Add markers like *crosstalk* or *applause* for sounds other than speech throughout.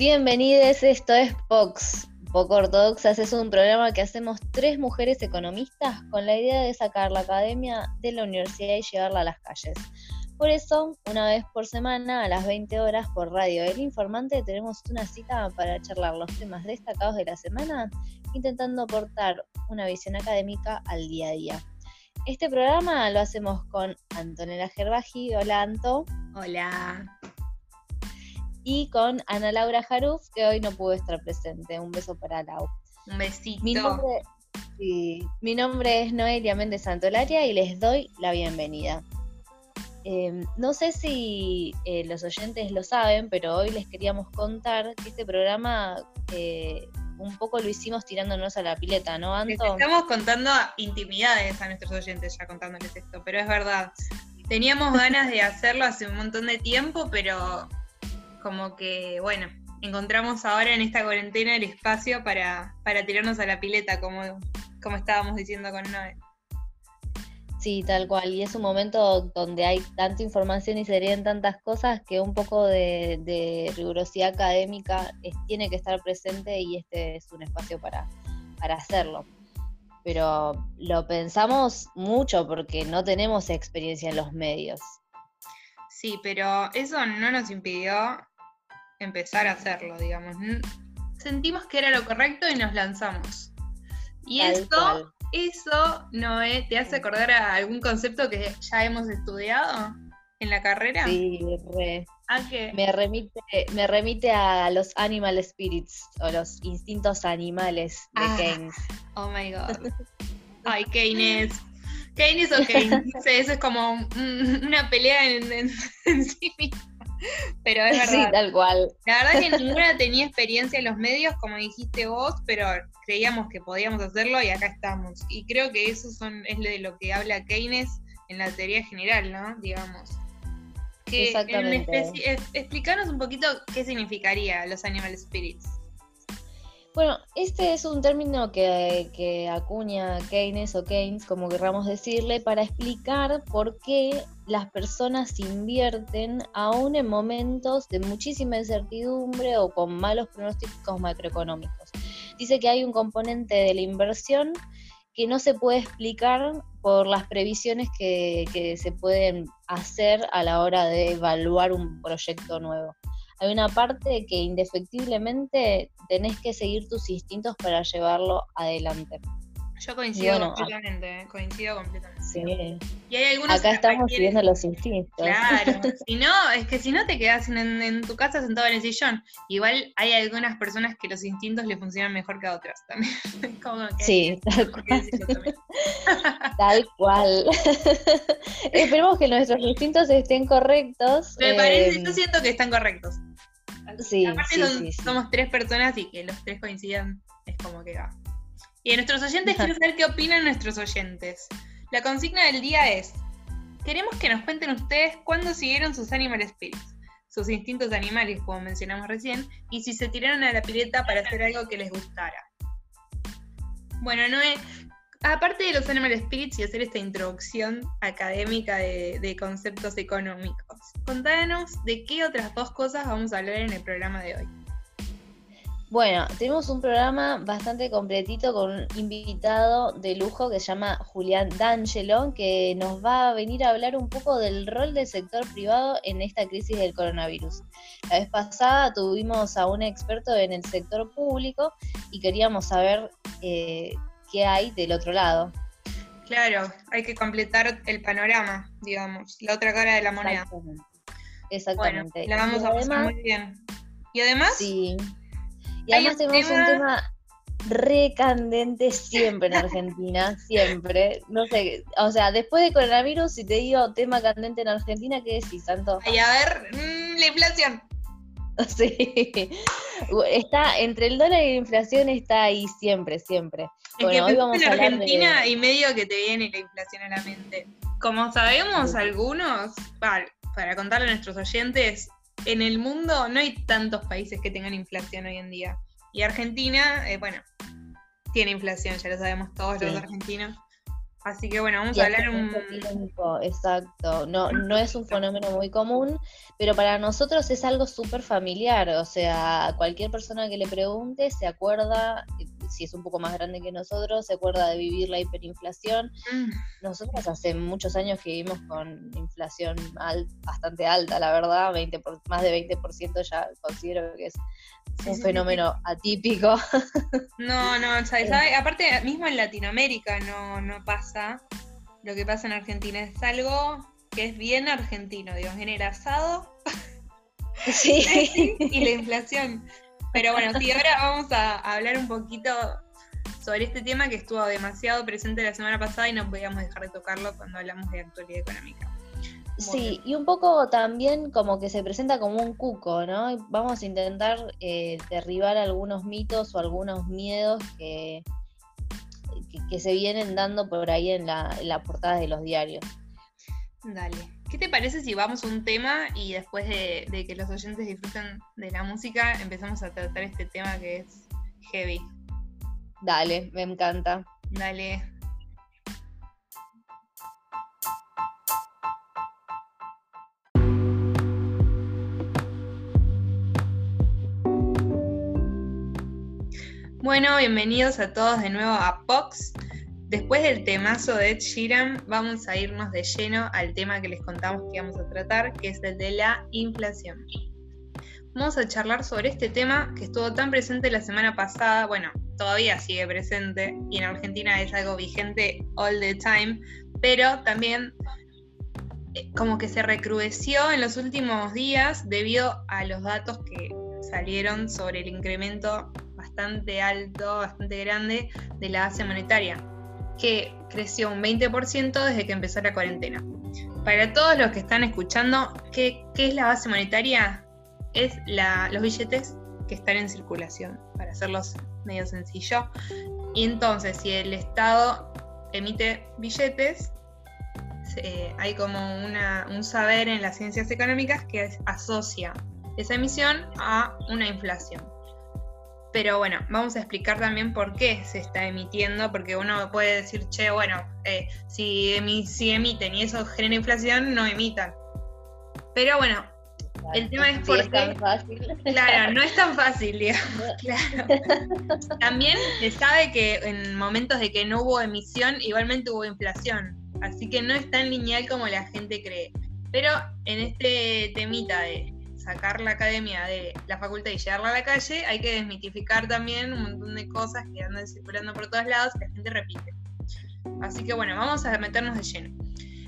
Bienvenidos, esto es Pox. Poco Ortodoxas es un programa que hacemos tres mujeres economistas con la idea de sacar la academia de la universidad y llevarla a las calles. Por eso, una vez por semana, a las 20 horas por Radio El Informante, tenemos una cita para charlar los temas destacados de la semana, intentando aportar una visión académica al día a día. Este programa lo hacemos con Antonella Gerbaji. Hola, Anto. Hola. Y con Ana Laura Jaruf, que hoy no pudo estar presente. Un beso para Lau. Un besito. Mi nombre, sí, mi nombre es Noelia Méndez Santolaria y les doy la bienvenida. Eh, no sé si eh, los oyentes lo saben, pero hoy les queríamos contar que este programa eh, un poco lo hicimos tirándonos a la pileta, ¿no, Anto? Estamos contando intimidades a nuestros oyentes ya contándoles esto, pero es verdad. Teníamos *laughs* ganas de hacerlo hace un montón de tiempo, pero como que, bueno, encontramos ahora en esta cuarentena el espacio para, para tirarnos a la pileta, como, como estábamos diciendo con Noé. Sí, tal cual. Y es un momento donde hay tanta información y se leen tantas cosas que un poco de, rigurosidad académica tiene que estar presente y este es un espacio para, para hacerlo. Pero lo pensamos mucho porque no tenemos experiencia en los medios. Sí, pero eso no nos impidió empezar a hacerlo, digamos. Sentimos que era lo correcto y nos lanzamos. Y esto, eso, Noé, ¿te hace acordar a algún concepto que ya hemos estudiado en la carrera? Sí, re. ¿A qué? Me remite, me remite a los animal spirits o los instintos animales de Ah. Keynes. Oh my god. *laughs* Ay, Keynes. Keynes o Keynes. No eso es como un- una pelea en, en- *laughs* en sí misma. *laughs* Pero es Sí, verdad. tal cual. La verdad que *laughs* ninguna tenía experiencia en los medios, como dijiste vos, pero creíamos que podíamos hacerlo y acá estamos. Y creo que eso son, es de lo que habla Keynes en la teoría general, ¿no? Digamos. Que en Exactamente. explicanos un poquito qué significaría los animal spirits. Bueno, este es un término que, que acuña Keynes o Keynes, como querramos decirle, para explicar por qué las personas invierten aún en momentos de muchísima incertidumbre o con malos pronósticos macroeconómicos. Dice que hay un componente de la inversión que no se puede explicar por las previsiones que, que se pueden hacer a la hora de evaluar un proyecto nuevo hay una parte que indefectiblemente tenés que seguir tus instintos para llevarlo adelante. Yo coincido bueno, completamente, eh, coincido completamente. Sí. Y hay algunos Acá estamos requieren- siguiendo los instintos. Claro, *laughs* si no, es que si no te quedas en, en tu casa sentado en el sillón. Igual hay algunas personas que los instintos le funcionan mejor que a otras también. *laughs* Como que hay Sí, tal hay que cual. *laughs* Tal cual. Esperemos que nuestros instintos estén correctos. Me parece, eh, yo siento que están correctos. Sí, Aparte sí, son- sí, somos tres personas y que los tres coincidan es como que va. Y de nuestros oyentes, quiero saber qué opinan nuestros oyentes. La consigna del día es, queremos que nos cuenten ustedes cuándo siguieron sus animal spirits, sus instintos animales, como mencionamos recién, y si se tiraron a la pileta para hacer algo que les gustara. Bueno, Noé, aparte de los animal spirits y hacer esta introducción académica de, de conceptos económicos, contanos de qué otras dos cosas vamos a hablar en el programa de hoy. Bueno, tenemos un programa bastante completito con un invitado de lujo que se llama Julián D'Angelo, que nos va a venir a hablar un poco del rol del sector privado en esta crisis del coronavirus. La vez pasada tuvimos a un experto en el sector público y queríamos saber eh, qué hay del otro lado. Claro, hay que completar el panorama, digamos, la otra cara de la moneda. Exactamente. Bueno, la vamos Y a pasar además- muy bien. Y además, Sí. Y además tenemos un tema- recandente siempre en Argentina, *laughs* siempre. No sé, o sea, después de coronavirus, si te digo tema candente en Argentina, ¿qué decís, Santo? ay, a ver, mm, la inflación. *laughs* Sí. Está entre el dólar y la inflación está ahí siempre, siempre. Es Bueno, que hoy vamos a en hablar Argentina de- y medio que te viene la inflación a la mente. Como sabemos Sí. algunos, pa- para contarle a nuestros oyentes, en el mundo no hay tantos países que tengan inflación hoy en día. Y Argentina, eh, bueno, tiene inflación, ya lo sabemos todos los Sí. argentinos. Así que bueno, vamos a hablar un... Tiempo, exacto. No, no es un fenómeno muy común, pero para nosotros es algo súper familiar. O sea, cualquier persona que le pregunte se acuerda, si es un poco más grande que nosotros, se acuerda de vivir la hiperinflación. Mm. Nosotros hace muchos años que vivimos con inflación bastante alta, la verdad, 20 por, más de 20% ya considero que es un fenómeno atípico. *laughs* No, no, ¿sabes? aparte, mismo en Latinoamérica no, no pasa lo que pasa en Argentina. Es algo que es bien argentino, digo, en el asado sí. *laughs* y la inflación. Pero bueno, sí, ahora vamos a hablar un poquito sobre este tema que estuvo demasiado presente la semana pasada y no podíamos dejar de tocarlo cuando hablamos de actualidad económica. Sí, y un poco también como que se presenta como un cuco, ¿no? Vamos a intentar eh, derribar algunos mitos o algunos miedos que, que, se vienen dando por ahí en la, en la portada de los diarios. Dale. ¿Qué te parece si vamos a un tema y después de, que los oyentes disfruten de la música empezamos a tratar este tema que es heavy? Dale, me encanta. Dale. Bueno, bienvenidos a todos de nuevo a Pox. Después del temazo de Ed Sheeran, vamos a irnos de lleno al tema que les contamos que íbamos a tratar, que es el de la inflación. Vamos a charlar sobre este tema que estuvo tan presente la semana pasada, bueno, todavía sigue presente y en Argentina es algo vigente all the time, pero también eh, como que se recrudeció en los últimos días debido a los datos que salieron sobre el incremento bastante alto, bastante grande de la base monetaria, que creció un 20% desde que empezó la cuarentena. Para todos los que están escuchando, ¿qué, es la base monetaria? Es los billetes que están en circulación, para hacerlos medio sencillo. Y entonces, si el Estado emite billetes, hay como un saber en las ciencias económicas que asocia esa emisión a una inflación. Pero bueno, vamos a explicar también por qué se está emitiendo, porque uno puede decir, che, bueno, eh, si, si emiten y eso genera inflación, no emitan. Pero bueno, el tema es porque. Es tan fácil. Claro, no es tan fácil, digamos. *laughs* Claro. También se sabe que en momentos de que no hubo emisión, igualmente hubo inflación. Así que no es tan lineal como la gente cree. Pero en este temita de sacar la academia de la facultad y llevarla a la calle, hay que desmitificar también un montón de cosas que andan circulando por todos lados que la gente repite. Así que bueno, vamos a meternos de lleno.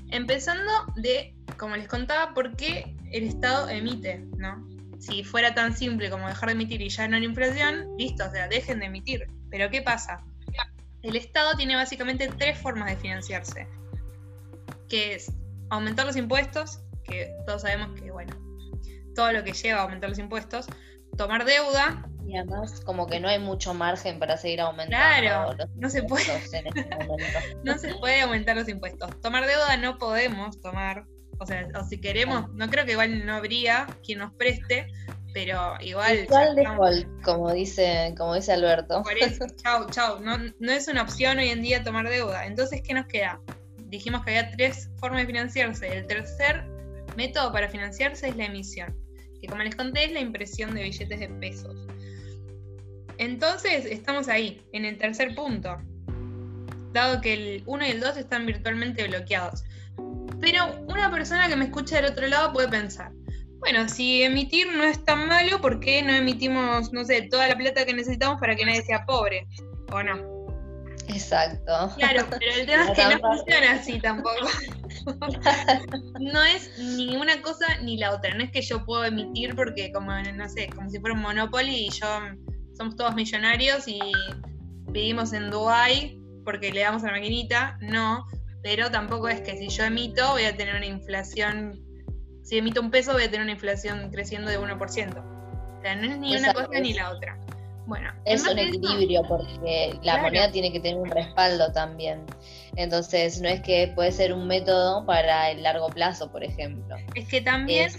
Empezando de, como les contaba, por qué el Estado emite, ¿no? Si fuera tan simple como dejar de emitir y ya no hay inflación, listo, o sea, dejen de emitir. Pero ¿qué pasa? El Estado tiene básicamente tres formas de financiarse, que es aumentar los impuestos, que todos sabemos que, bueno, todo lo que lleva a aumentar los impuestos, tomar deuda. Y además, como que no hay mucho margen para seguir aumentando. Claro, no se puede. Este *laughs* no se puede aumentar los impuestos. Tomar deuda no podemos tomar. O sea, o si queremos, no creo que igual no habría quien nos preste, pero igual. Igual default, como dice, como dice Alberto. Por eso, *laughs* chau, chau. No, no es una opción hoy en día tomar deuda. Entonces, ¿qué nos queda? Dijimos que había tres formas de financiarse. El tercer método para financiarse es la emisión que como les conté es la impresión de billetes de pesos. Entonces estamos ahí, en el tercer punto, dado que el 1 y el 2 están virtualmente bloqueados. Pero una persona que me escucha del otro lado puede pensar, bueno, si emitir no es tan malo, ¿por qué no emitimos, no sé, toda la plata que necesitamos para que nadie sea pobre? ¿O no? Exacto. Claro, pero el tema es que no funciona así tampoco. *laughs* no es ni una cosa ni la otra. No es que yo puedo emitir porque como, no sé, como si fuera un Monopoly y yo somos todos millonarios y vivimos en Dubai porque le damos a la maquinita. No, pero tampoco es que si yo emito voy a tener una inflación, si emito un peso voy a tener una inflación creciendo de 1%. O sea, no es ni una cosa ni la otra. Bueno, es un equilibrio porque la moneda tiene que tener un respaldo también. Entonces, no es que puede ser un método para el largo plazo, por ejemplo. Es que también,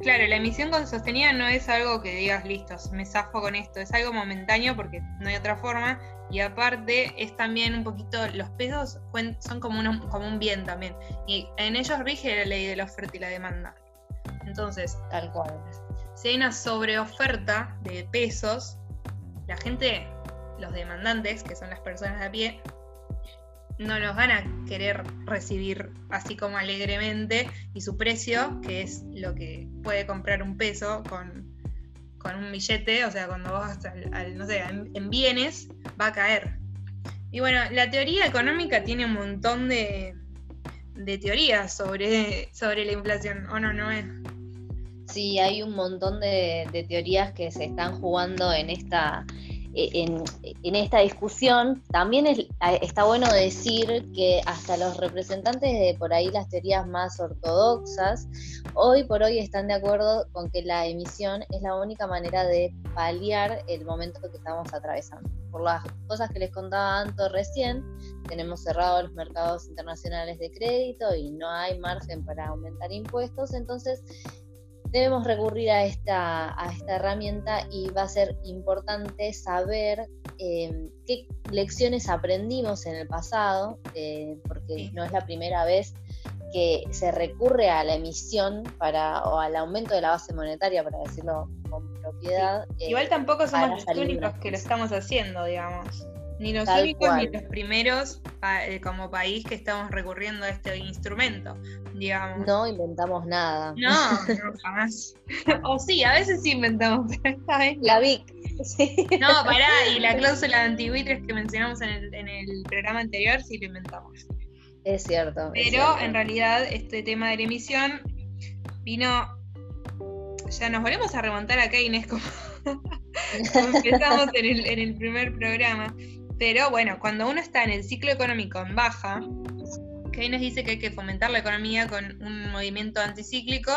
claro, la emisión con sostenida no es algo que digas, listo, me zafo con esto, es algo momentáneo porque no hay otra forma. Y aparte es también un poquito, los pesos son como, como un bien también. Y en ellos rige la ley de la oferta y la demanda. Entonces, tal cual. Si hay una sobreoferta de pesos, la gente, los demandantes, que son las personas de a pie, no los van a querer recibir así como alegremente y su precio, que es lo que puede comprar un peso con, un billete, o sea, cuando vos vas al, no sé, en, bienes, va a caer. Y bueno, la teoría económica tiene un montón de, de teorías sobre, sobre la inflación, ¿o no, no es? Sí, hay un montón de, de teorías que se están jugando en esta eh, en, esta discusión, también está bueno decir que hasta los representantes de por ahí las teorías más ortodoxas, hoy por hoy están de acuerdo con que la emisión es la única manera de paliar el momento que estamos atravesando. Por las cosas que les contaba Anto recién, tenemos cerrados los mercados internacionales de crédito y no hay margen para aumentar impuestos, entonces debemos recurrir a esta, a esta herramienta y va a ser importante saber em, qué lecciones aprendimos en el pasado, eh, porque no es la primera vez que se recurre a la emisión para, o al aumento de la base monetaria, para decirlo con propiedad. Igual eh, tampoco somos los únicos que lo estamos haciendo, digamos. Ni los únicos ni los primeros eh, como país que estamos recurriendo a este instrumento, digamos. No inventamos nada. No, no jamás. *laughs* o sí, a veces sí inventamos, *laughs* La VIC. *laughs* No, pará, y la cláusula de antibuitres que mencionamos en el, en el programa anterior sí lo inventamos. Es cierto. Pero en realidad este tema de la emisión vino. Ya nos volvemos a remontar acá, Inés, como, como empezamos en el, en el primer programa. Pero bueno, cuando uno está en el ciclo económico en baja, Keynes dice que hay que fomentar la economía con un movimiento anticíclico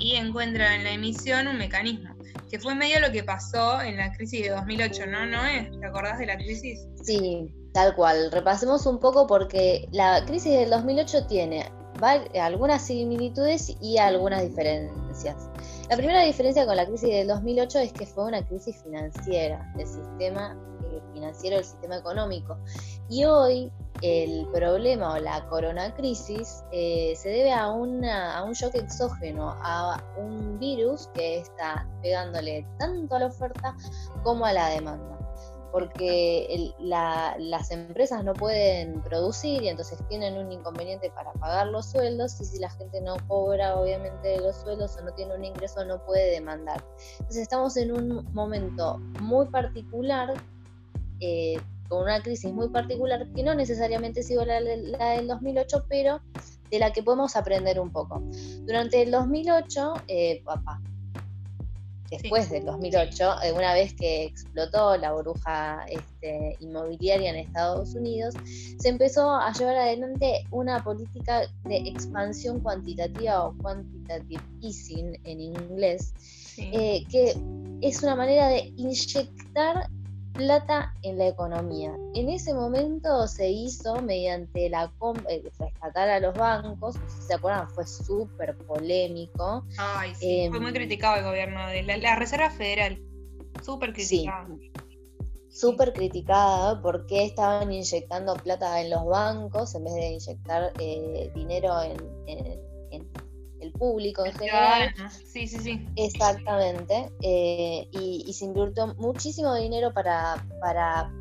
y encuentra en la emisión un mecanismo, que fue medio lo que pasó en la crisis de 2008, ¿no? ¿No es? ¿Te acordás de la crisis? Sí, tal cual. Repasemos un poco porque la crisis del 2008 tiene algunas similitudes y algunas diferencias. La primera diferencia con la crisis del 2008 es que fue una crisis financiera del sistema financiero del sistema económico. Y hoy el problema o la corona crisis eh, se debe a, una, a un shock exógeno, a un virus que está pegándole tanto a la oferta como a la demanda porque las empresas no pueden producir y entonces tienen un inconveniente para pagar los sueldos y si la gente no cobra obviamente los sueldos o no tiene un ingreso no puede demandar. Entonces estamos en un momento muy particular eh, con una crisis muy particular que no necesariamente sido la, la, del 2008, pero de la que podemos aprender un poco. Durante el 2008, eh, papá, después del 2008, eh, una vez que explotó la burbuja este, inmobiliaria en Estados Unidos, se empezó a llevar adelante una política de expansión cuantitativa o quantitative easing en inglés, que es una manera de inyectar plata en la economía. En ese momento se hizo mediante la eh, rescatar a los bancos, si se acuerdan, fue súper polémico. Ay, sí, fue muy em, criticado el gobierno de la, Reserva Federal, súper criticado. Sí, súper criticada porque estaban inyectando plata en los bancos en vez de inyectar eh, dinero en público en general. Sí, sí, sí. Exactamente. Eh, y, se invirtió muchísimo dinero para, para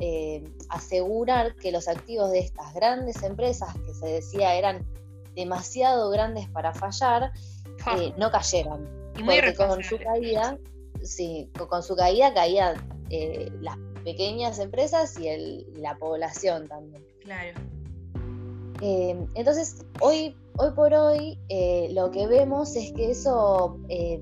eh, asegurar que los activos de estas grandes empresas, que se decía eran demasiado grandes para fallar, eh, no cayeran. Y muy porque con su caída, sí, con su caída caían las pequeñas empresas y el, la población también. Claro. entonces, hoy hoy por hoy eh, lo que vemos es que eso, eh,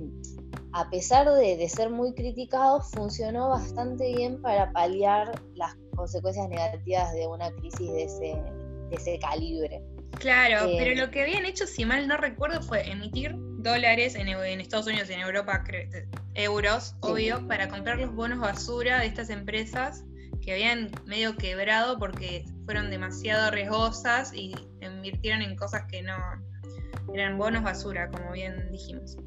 a pesar de, ser muy criticado, funcionó bastante bien para paliar las consecuencias negativas de una crisis de ese, ese calibre. Claro, eh, pero lo que habían hecho, si mal no recuerdo, fue emitir dólares en, Estados Unidos y en Europa, euros, obvio, para comprar los bonos basura de estas empresas que habían medio quebrado porque fueron demasiado riesgosas y invirtieron en cosas que no eran bonos basura, como bien dijimos.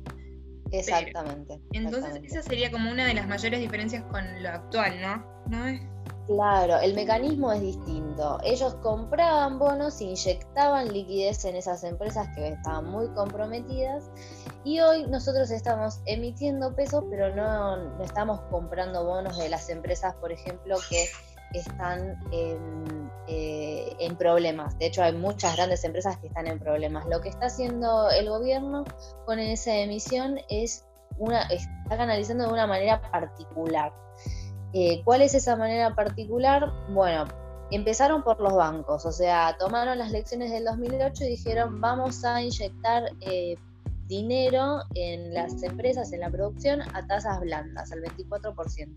Exactamente. entonces esa sería como una de las mayores diferencias con lo actual, ¿no? ¿No es? Claro, el mecanismo es distinto. Ellos compraban bonos, inyectaban liquidez en esas empresas que estaban muy comprometidas y hoy nosotros estamos emitiendo pesos, pero no, no estamos comprando bonos de las empresas, por ejemplo, que están en, eh, problemas. De hecho, hay muchas grandes empresas que están en problemas. Lo que está haciendo el gobierno con esa emisión es una, está canalizando de una manera particular. Eh, ¿Cuál es esa manera particular? Bueno, empezaron por los bancos, o sea, tomaron las lecciones del 2008 y dijeron vamos a inyectar eh, dinero en las empresas, en la producción, a tasas blandas, al 24%.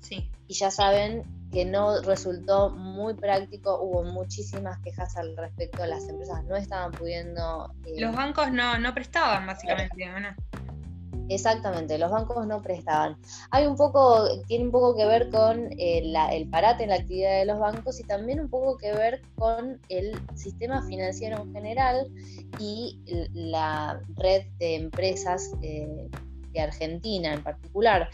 Sí. Y ya saben que no resultó muy práctico, hubo muchísimas quejas al respecto, las empresas no estaban pudiendo... Eh, los bancos no, no prestaban, básicamente, ¿no? Exactamente, los bancos no prestaban. Hay un poco, tiene un poco que ver con eh, el parate en la actividad de los bancos y también un poco que ver con el sistema financiero en general y la red de empresas eh, de Argentina en particular.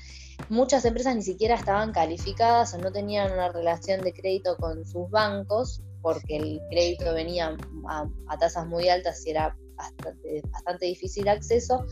Muchas empresas ni siquiera estaban calificadas o no tenían una relación de crédito con sus bancos porque el crédito venía a, tasas muy altas y era bastante, bastante difícil acceso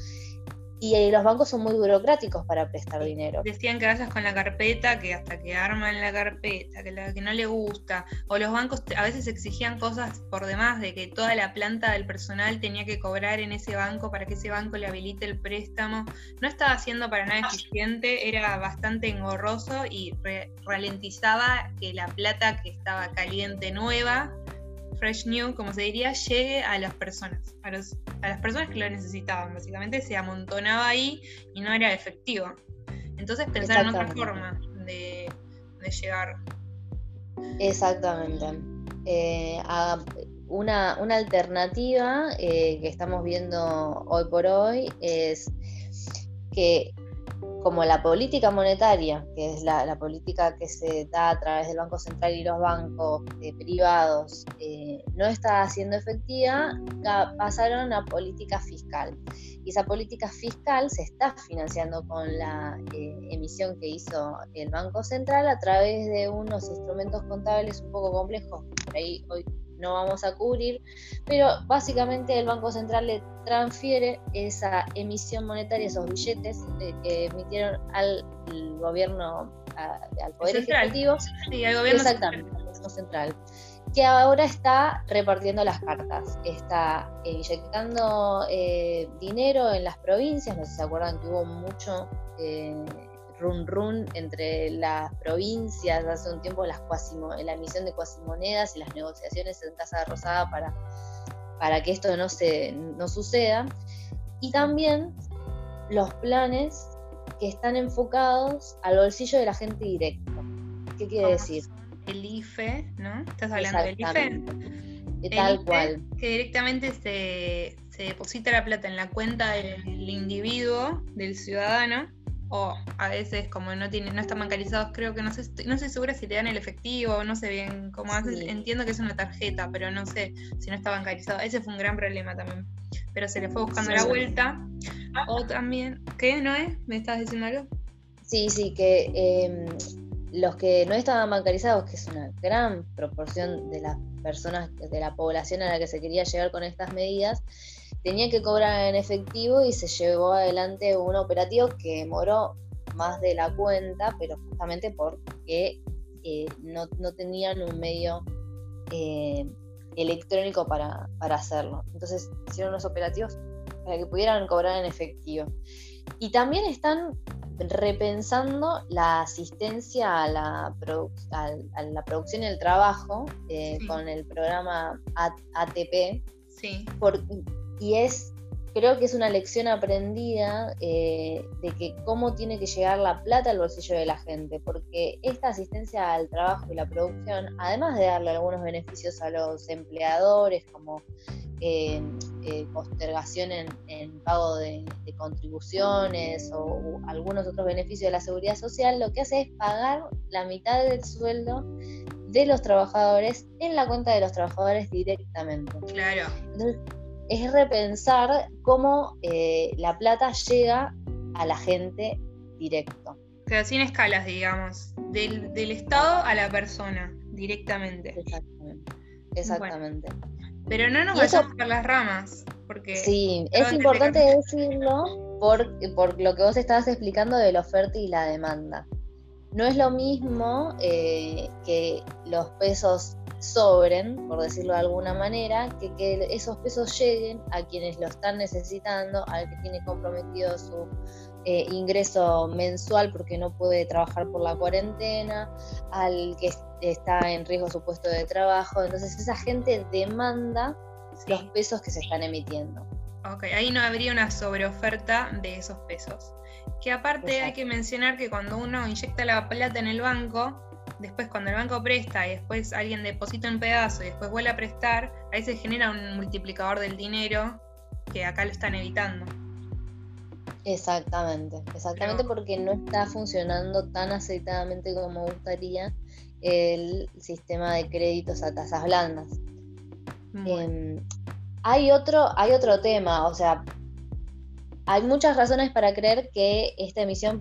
y eh, los bancos son muy burocráticos para prestar dinero. Decían que vayas con la carpeta, que hasta que arman la carpeta, que la que no le gusta, o los bancos a veces exigían cosas por demás, de que toda la planta del personal tenía que cobrar en ese banco para que ese banco le habilite el préstamo. No estaba siendo para nada eficiente, era bastante engorroso y ralentizaba que la plata que estaba caliente nueva fresh new, como se diría, llegue a las personas, a, los, a las personas que lo necesitaban. Básicamente se amontonaba ahí y no era efectivo. Entonces pensar en otra forma de, llegar. Exactamente. Eh, una, una, alternativa eh, que estamos viendo hoy por hoy es que como la política monetaria, que es la, política que se da a través del Banco Central y los bancos eh, privados, eh, no está siendo efectiva, pasaron a política fiscal. Y esa política fiscal se está financiando con la eh, emisión que hizo el Banco Central a través de unos instrumentos contables un poco complejos, por ahí hoy no vamos a cubrir, pero básicamente el Banco Central le transfiere esa emisión monetaria, esos billetes eh, que emitieron al gobierno, al Poder Ejecutivo. Sí, al gobierno Exactamente, al gobierno central que ahora está repartiendo las cartas, está inyectando eh, dinero en las provincias, no sé si se acuerdan que hubo mucho eh, run run entre las provincias hace un tiempo las la emisión de cuasimonedas y las negociaciones en Casa de Rosada para, para que esto no, se, no suceda. Y también los planes que están enfocados al bolsillo de la gente directo. ¿Qué quiere decir? El IFE, ¿no? ¿Estás hablando del IFE? Tal e, cual. Que directamente se, se deposita la plata en la cuenta del individuo, del ciudadano, o a veces como no tiene, no están bancarizados, creo que no sé, no sé segura si te dan el efectivo, no sé bien cómo haces, entiendo que es una tarjeta, pero no sé si no está bancarizado. Ese fue un gran problema también. Pero se le fue buscando la vuelta. O también, ¿qué, Noé? ¿Me estás diciendo algo? Sí, sí, que em, los que no estaban bancarizados, que es una gran proporción de las personas, de la población a la que se quería llegar con estas medidas, tenía que cobrar en efectivo y se llevó adelante un operativo que demoró más de la cuenta, pero justamente porque eh, no, tenían un medio eh, electrónico para, hacerlo. Entonces hicieron los operativos para que pudieran cobrar en efectivo. Y también están repensando la asistencia a la, a la producción y el trabajo eh, con el programa ATP. Sí. Por, y es, creo que es una lección aprendida eh, de que cómo tiene que llegar la plata al bolsillo de la gente, porque esta asistencia al trabajo y la producción, además de darle algunos beneficios a los empleadores, como eh, eh, postergación en, pago de, contribuciones o, algunos otros beneficios de la seguridad social, lo que hace es pagar la mitad del sueldo de los trabajadores en la cuenta de los trabajadores directamente. Claro es repensar cómo eh, la plata llega a la gente directo. Pero sin escalas, digamos. Del, Estado a la persona, directamente. Exactamente. Exactamente. pero no nos vayamos por las ramas. Porque sí, es importante decirlo por, por lo que vos estabas explicando de la oferta y la demanda. No es lo mismo eh, que los pesos sobren, por decirlo de alguna manera, que, que esos pesos lleguen a quienes lo están necesitando, al que tiene comprometido su eh, ingreso mensual porque no puede trabajar por la cuarentena, al que está en riesgo su puesto de trabajo. Entonces esa gente demanda los pesos que se están emitiendo. Ok, ahí no habría una sobreoferta de esos pesos. Que aparte hay que mencionar que cuando uno inyecta la plata en el banco, después cuando el banco presta y después alguien deposita un pedazo y después vuelve a prestar, ahí se genera un multiplicador del dinero que acá lo están evitando. Exactamente, exactamente porque no está funcionando tan aceitadamente como gustaría el sistema de créditos a tasas blandas. Em, hay, otro, hay otro tema, o sea, hay muchas razones para creer que esta emisión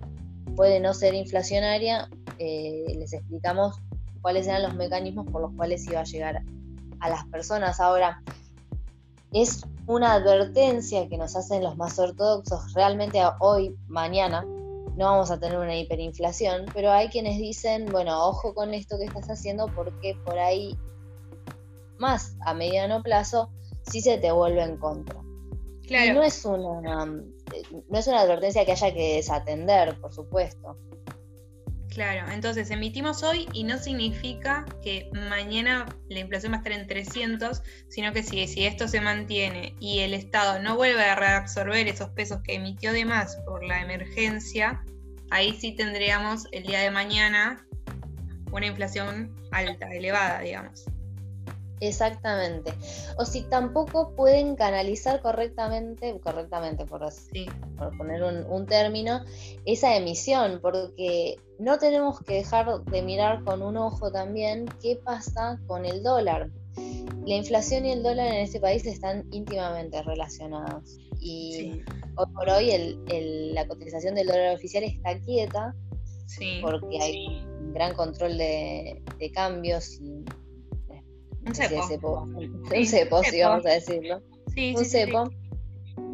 puede no ser inflacionaria. Eh, les explicamos cuáles eran los mecanismos por los cuales iba a llegar a las personas. Ahora, es una advertencia que nos hacen los más ortodoxos. Realmente hoy, mañana, no vamos a tener una hiperinflación, pero hay quienes dicen, bueno, ojo con esto que estás haciendo porque por ahí, más a mediano plazo, sí se te vuelve en contra. Claro. Y no es una, no es una advertencia que haya que desatender, por supuesto. Claro, entonces emitimos hoy y no significa que mañana la inflación va a estar en 300, sino que si, esto se mantiene y el Estado no vuelve a reabsorber esos pesos que emitió de más por la emergencia, ahí sí tendríamos el día de mañana una inflación alta, elevada, digamos. Exactamente. O si tampoco pueden canalizar correctamente, correctamente por, así, por poner un, término, esa emisión, porque no tenemos que dejar de mirar con un ojo también qué pasa con el dólar. La inflación y el dólar en este país están íntimamente relacionados. Y hoy por hoy la cotización del dólar oficial está quieta porque hay un gran control de, de cambios y un cepo. Un cepo, sí, vamos a decirlo. un cepo.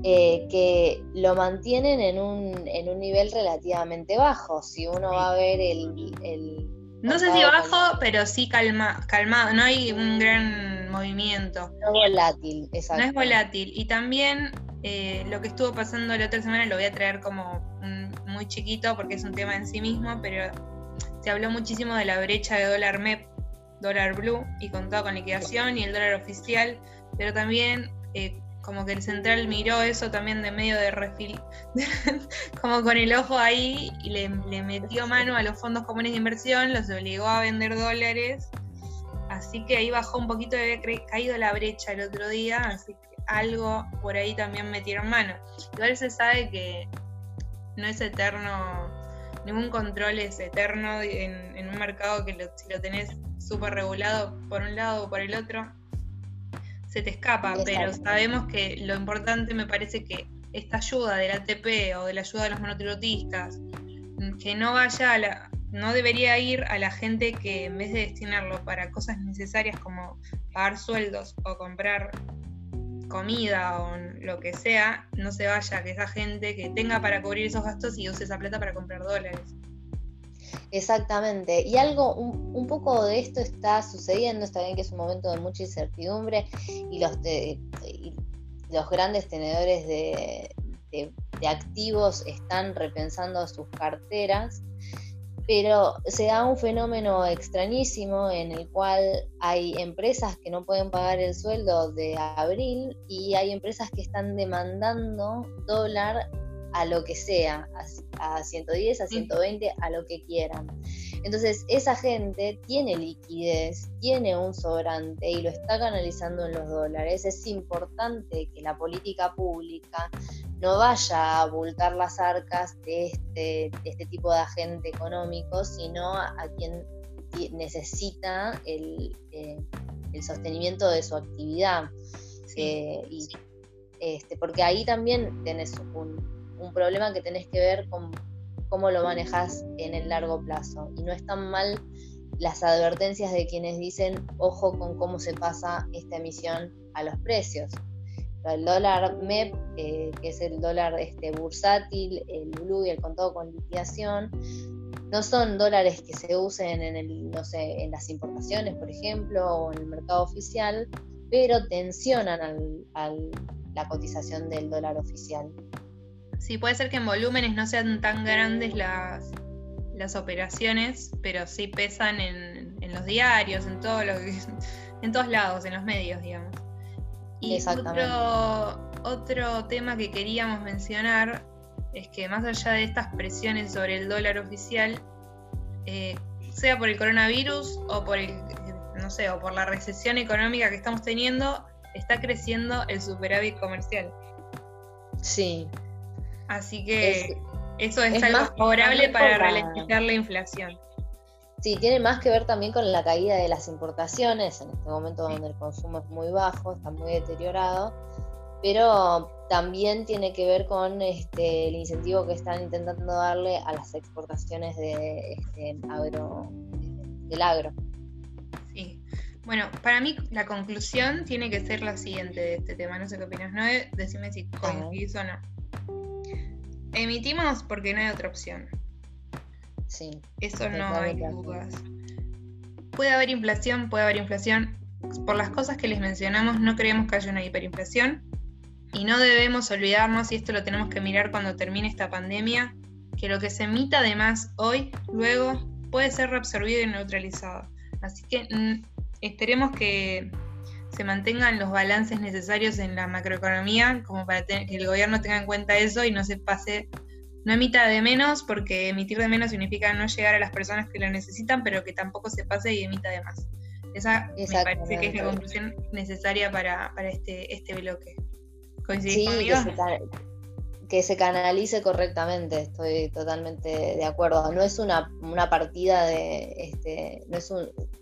Eh, que lo mantienen en un, en un nivel relativamente bajo. Si uno va a ver el... no sé si bajo, pero sí calma, calmado. No hay un gran movimiento. No volátil, exacto. No es volátil. Y también eh, lo que estuvo pasando la otra semana lo voy a traer como muy chiquito porque es un tema en sí mismo, pero se habló muchísimo de la brecha de dólar MEP dólar blue y contado con liquidación y el dólar oficial, pero también eh, como que el central miró eso también de medio de refil, *laughs* como con el ojo ahí y le, metió mano a los fondos comunes de inversión, los obligó a vender dólares, así que ahí bajó un poquito, había caído la brecha el otro día, así que algo por ahí también metieron mano. Igual se sabe que no es eterno, ningún control es eterno en, un mercado que si lo tenés súper regulado por un lado o por el otro, se te escapa, pero sabemos que lo importante me parece que esta ayuda del ATP o de la ayuda de los monotributistas, que no vaya a la, no debería ir a la gente que en vez de destinarlo para cosas necesarias como pagar sueldos o comprar comida o lo que sea, no se vaya a que esa gente que tenga para cubrir esos gastos y use esa plata para comprar dólares. Exactamente, y algo, un, poco de esto está sucediendo, está bien que es un momento de mucha incertidumbre y los, los grandes tenedores de, activos están repensando sus carteras, pero se da un fenómeno extrañísimo en el cual hay empresas que no pueden pagar el sueldo de abril y hay empresas que están demandando dólar a lo que sea, a, 110, a 120, a lo que quieran. Entonces, esa gente tiene liquidez, tiene un sobrante y lo está canalizando en los dólares. Es importante que la política pública no vaya a abultar las arcas de este, este tipo de agente económico, sino a, quien necesita el, eh, el, sostenimiento de su actividad. Eh, y, este, porque ahí también tenés un, un problema que tenés que ver con cómo lo manejas en el largo plazo. Y no es tan mal las advertencias de quienes dicen, ojo con cómo se pasa esta emisión a los precios. El dólar MEP, eh, que es el dólar este, bursátil, el blue y el contado con liquidación, no son dólares que se usen en, el, no sé, en las importaciones, por ejemplo, o en el mercado oficial, pero tensionan la cotización del dólar oficial. Sí, puede ser que en volúmenes no sean tan grandes las, las operaciones, pero sí pesan en, en los diarios, en, todo lo *laughs* en todos lados, en los medios, digamos. Y otro, otro tema que queríamos mencionar es que más allá de estas presiones sobre el dólar oficial, eh, sea por el coronavirus o por el, no sé, o por la recesión económica que estamos teniendo, está creciendo el superávit comercial. Sí. Así que eso es, algo favorable para ralentizar la inflación. Sí, tiene más que ver también con la caída de las importaciones, en este momento donde el consumo es muy bajo, está muy deteriorado, pero también tiene que ver con este, el incentivo que están intentando darle a las exportaciones de, este, agro, del agro. Sí. Bueno, para mí la conclusión tiene que ser la siguiente de este tema. No sé qué opinas, ¿no? Decime si coincidís o no. Emitimos porque no hay otra opción. Sí. Eso no hay dudas. Puede haber inflación, puede haber inflación. Por las cosas que les mencionamos, no creemos que haya una hiperinflación. Y no debemos olvidarnos, y esto lo tenemos que mirar cuando termine esta pandemia, que lo que se emita además hoy, luego, puede ser reabsorbido y neutralizado. Así que mm, esperemos que se mantengan los balances necesarios en la macroeconomía, como para que el gobierno tenga en cuenta eso y no se pase no emita de menos, porque emitir de menos significa no llegar a las personas que lo necesitan, pero que tampoco se pase y emita de más. Esa me parece que es la conclusión necesaria para, este, este bloque. ¿Coincidís conmigo? Que se, canalice correctamente, estoy totalmente de acuerdo. No es una, partida de, este, no es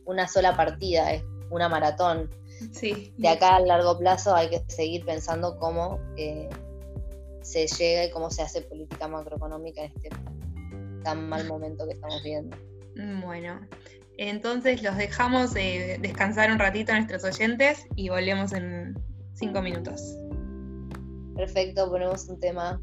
una sola partida, es una maratón. Sí. De acá a largo plazo hay que seguir pensando cómo eh, se llega y cómo se hace política macroeconómica en este tan mal momento que estamos viendo. Bueno, entonces los dejamos descansar un ratito a nuestros oyentes y volvemos en cinco minutos. Perfecto, ponemos un tema.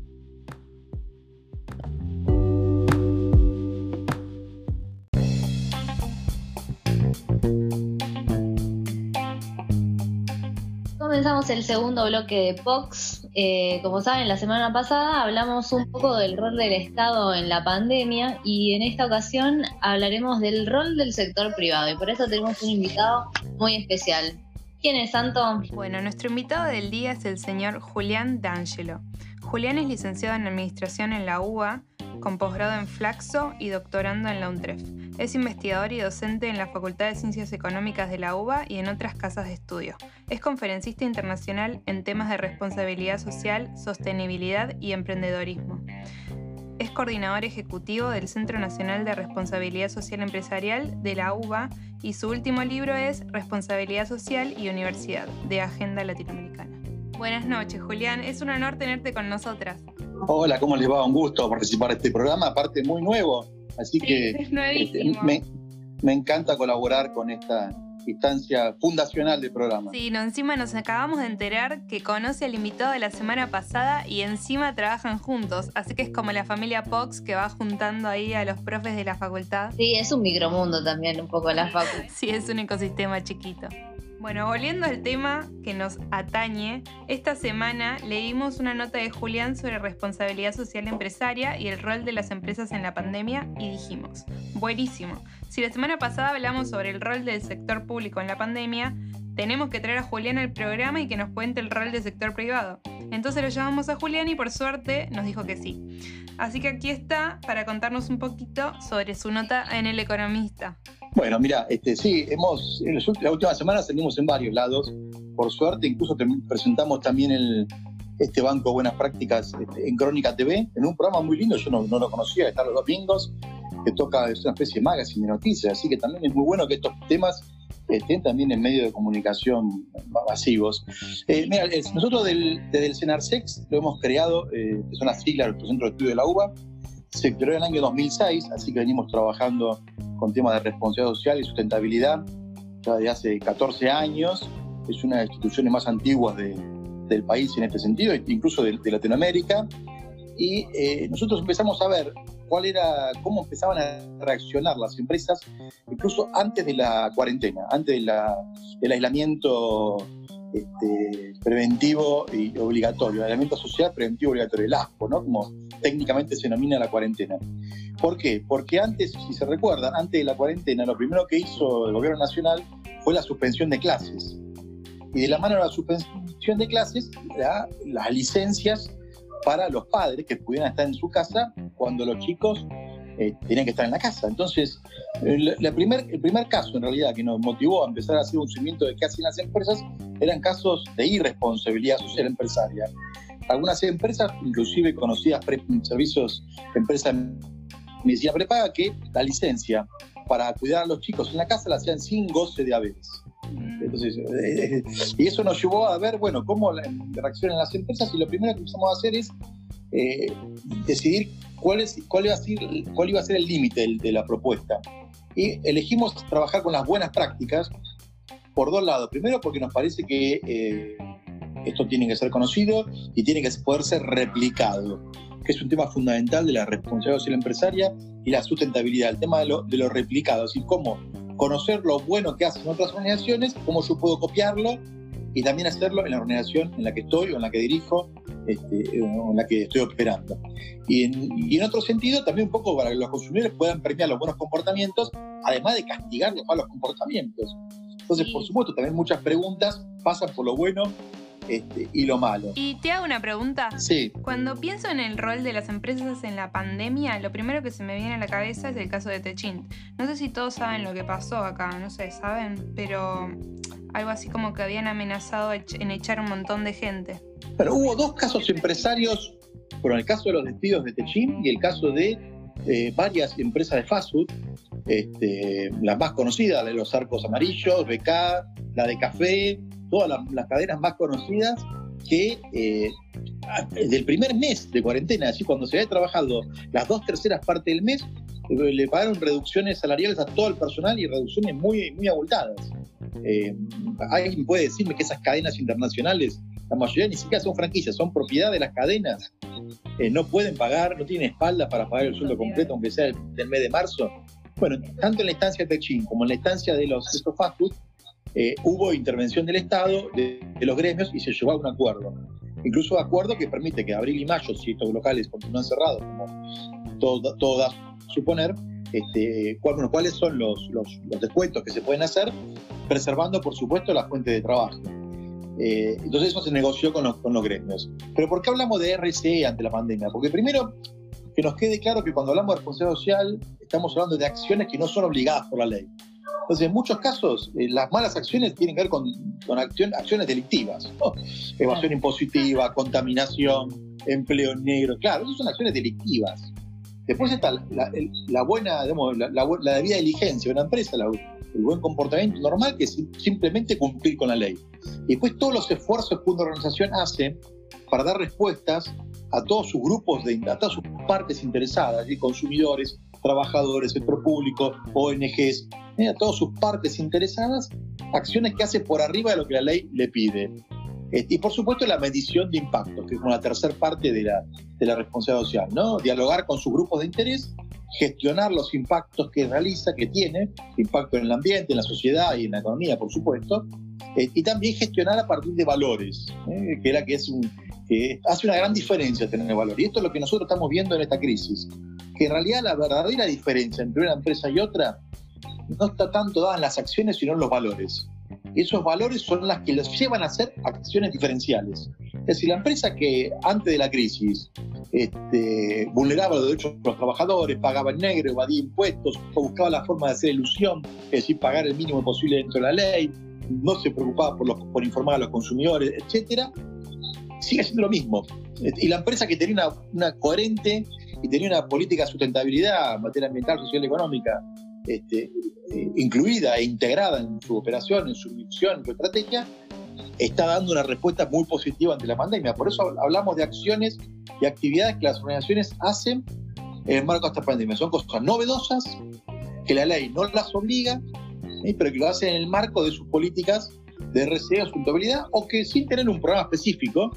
Comenzamos el segundo bloque de POX. Eh, como saben, la semana pasada hablamos un poco del rol del Estado en la pandemia y en esta ocasión hablaremos del rol del sector privado y por eso tenemos un invitado muy especial. ¿Quién es, Santo? Bueno, nuestro invitado del día es el señor Julián D'Angelo. Julián es licenciado en Administración en la UBA, con posgrado en Flaxo y doctorando en la UNTREF. Es investigador y docente en la Facultad de Ciencias Económicas de la UBA y en otras casas de estudio. Es conferencista internacional en temas de responsabilidad social, sostenibilidad y emprendedorismo. Es coordinador ejecutivo del Centro Nacional de Responsabilidad Social Empresarial de la UBA y su último libro es Responsabilidad Social y Universidad, de Agenda Latinoamericana. Buenas noches, Julián. Es un honor tenerte con nosotras. Hola, ¿cómo les va? Un gusto participar de este programa, aparte muy nuevo. Así que *laughs* este, me, me, encanta colaborar con esta instancia fundacional del programa. Sí, no, encima nos acabamos de enterar que conoce al invitado de la semana pasada y encima trabajan juntos. Así que es como la familia Pox que va juntando ahí a los profes de la facultad. Sí, es un micromundo también, un poco la *laughs* facultad. sí, es un ecosistema chiquito. Bueno, volviendo al tema que nos atañe, esta semana leímos una nota de Julián sobre responsabilidad social empresaria y el rol de las empresas en la pandemia y dijimos, buenísimo, si la semana pasada hablamos sobre el rol del sector público en la pandemia, tenemos que traer a Julián al programa y que nos cuente el rol del sector privado. Entonces lo llamamos a Julián y por suerte nos dijo que sí. Así que aquí está para contarnos un poquito sobre su nota en El Economista. Bueno, mira, este, sí, hemos, en las últimas semanas salimos en varios lados, por suerte, incluso presentamos también este Banco de Buenas Prácticas este, en Crónica TV, en un programa muy lindo, yo no, lo conocía, está los domingos, que toca, es una especie de magazine de noticias, así que también es muy bueno que estos temas estén también en medios de comunicación masivos. Eh, mira, nosotros del, desde el CENARSEX lo hemos creado, eh, que son las siglas de nuestro centro de estudio de la UBA, se creó en el año 2006, así que venimos trabajando con temas de responsabilidad social y sustentabilidad ya desde hace 14 años. Es una de las instituciones más antiguas del país en este sentido, incluso de, Latinoamérica. Y eh, nosotros empezamos a ver cuál era, cómo empezaban a reaccionar las empresas, incluso antes de la cuarentena, antes del aislamiento este, preventivo y obligatorio, el aislamiento social preventivo obligatorio, el ASPO, ¿no? como técnicamente se denomina la cuarentena. ¿Por qué? Porque antes, si se recuerdan, antes de la cuarentena, lo primero que hizo el gobierno nacional fue la suspensión de clases. Y de la mano de la suspensión de clases, las licencias para los padres que pudieran estar en su casa cuando los chicos eh, tenían que estar en la casa. Entonces, el, primer, el primer caso en realidad que nos motivó a empezar a hacer un seguimiento de qué hacían las empresas eran casos de irresponsabilidad social empresaria. Algunas empresas, inclusive conocidas servicios, empresas medicina prepaga, que la licencia para cuidar a los chicos en la casa la hacían sin goce de haberes. Eh, eh, y eso nos llevó a ver, bueno, cómo reaccionan las empresas y lo primero que empezamos a hacer es decidir cuál, es, cuál, iba a ser, el límite de, la propuesta. Y elegimos trabajar con las buenas prácticas por dos lados. Primero, porque nos parece que eh, esto tiene que ser conocido y tiene que poder ser replicado, que es un tema fundamental de la responsabilidad social empresaria y la sustentabilidad, el tema de lo, de lo replicado, así cómo conocer lo bueno que hacen otras organizaciones, cómo yo puedo copiarlo y también hacerlo en la organización en la que estoy o en la que dirijo este, en la que estoy operando. Y en, otro sentido, también un poco para que los consumidores puedan premiar los buenos comportamientos, además de castigar los malos comportamientos. Entonces, por supuesto, también muchas preguntas pasan por lo bueno este, y lo malo. Y te hago una pregunta. Sí. Cuando pienso en el rol de las empresas en la pandemia, lo primero que se me viene a la cabeza es el caso de Techint. No sé si todos saben lo que pasó acá, no sé, ¿saben? Pero algo así como que habían amenazado en echar un montón de gente. Pero hubo dos casos empresarios, bueno, el caso de los despidos de Techin y el caso de eh, varias empresas de fast food, este, las más conocidas, de los arcos amarillos, BK, la de café, todas las, cadenas más conocidas que eh, del primer mes de cuarentena, así cuando se había trabajado las dos terceras partes del mes, eh, le pagaron reducciones salariales a todo el personal y reducciones muy, muy abultadas. Eh, ¿Alguien puede decirme que esas cadenas internacionales, la mayoría ni siquiera son franquicias, son propiedad de las cadenas? Eh, no pueden pagar, no tienen espalda para pagar el sueldo completo, aunque sea del, mes de marzo. Bueno, tanto en la instancia de Techin como en la instancia de los estos fast eh, hubo intervención del Estado, de, los gremios, y se llegó a un acuerdo. Incluso acuerdo que permite que abril y mayo, si estos locales continúan cerrados, como todo, da a suponer, este, cuáles son los, los, descuentos que se pueden hacer, preservando, por supuesto, la fuente de trabajo. Eh, entonces eso se negoció con los, con los gremios. Pero ¿por qué hablamos de RCE ante la pandemia? Porque primero, que nos quede claro que cuando hablamos de responsabilidad social, estamos hablando de acciones que no son obligadas por la ley. Entonces, en muchos casos, eh, las malas acciones tienen que ver con, con acciones delictivas. Evasión impositiva, contaminación, empleo negro. Claro, esas son acciones delictivas. Después está la, buena, digamos, la, debida diligencia de una empresa, el buen comportamiento normal, que es simplemente cumplir con la ley. Y después todos los esfuerzos que una organización hace para dar respuestas a todos sus grupos, de, a todas sus partes interesadas, consumidores, trabajadores, sector público, ONGs, eh, a todas sus partes interesadas, acciones que hace por arriba de lo que la ley le pide. Eh, y por supuesto la medición de impacto, que es una tercera parte de la, de la responsabilidad social, ¿no? Dialogar con sus grupos de interés, gestionar los impactos que realiza, que tiene, impacto en el ambiente, en la sociedad y en la economía, por supuesto, eh, y también gestionar a partir de valores, ¿eh? que era que es un, que hace una gran diferencia tener valor. Y esto es lo que nosotros estamos viendo en esta crisis, que en realidad la verdadera diferencia entre una empresa y otra no está tanto dada en las acciones, sino en los valores esos valores son las que los llevan a hacer acciones diferenciales. Es decir, la empresa que antes de la crisis este, vulneraba los derechos de los trabajadores, pagaba en negro, evadía impuestos, o buscaba la forma de hacer ilusión, es decir, pagar el mínimo posible dentro de la ley, no se preocupaba por, los, por informar a los consumidores, etcétera, sigue siendo lo mismo. Y la empresa que tenía una, coherente y tenía una política de sustentabilidad en materia ambiental, social y económica este, eh, incluida e integrada en su operación, en su misión, en su estrategia, está dando una respuesta muy positiva ante la pandemia. Por eso hablamos de acciones y actividades que las organizaciones hacen en el marco de esta pandemia. Son cosas novedosas que la ley no las obliga, pero que lo hacen en el marco de sus políticas de RCE o sustentabilidad, o que sin tener un programa específico,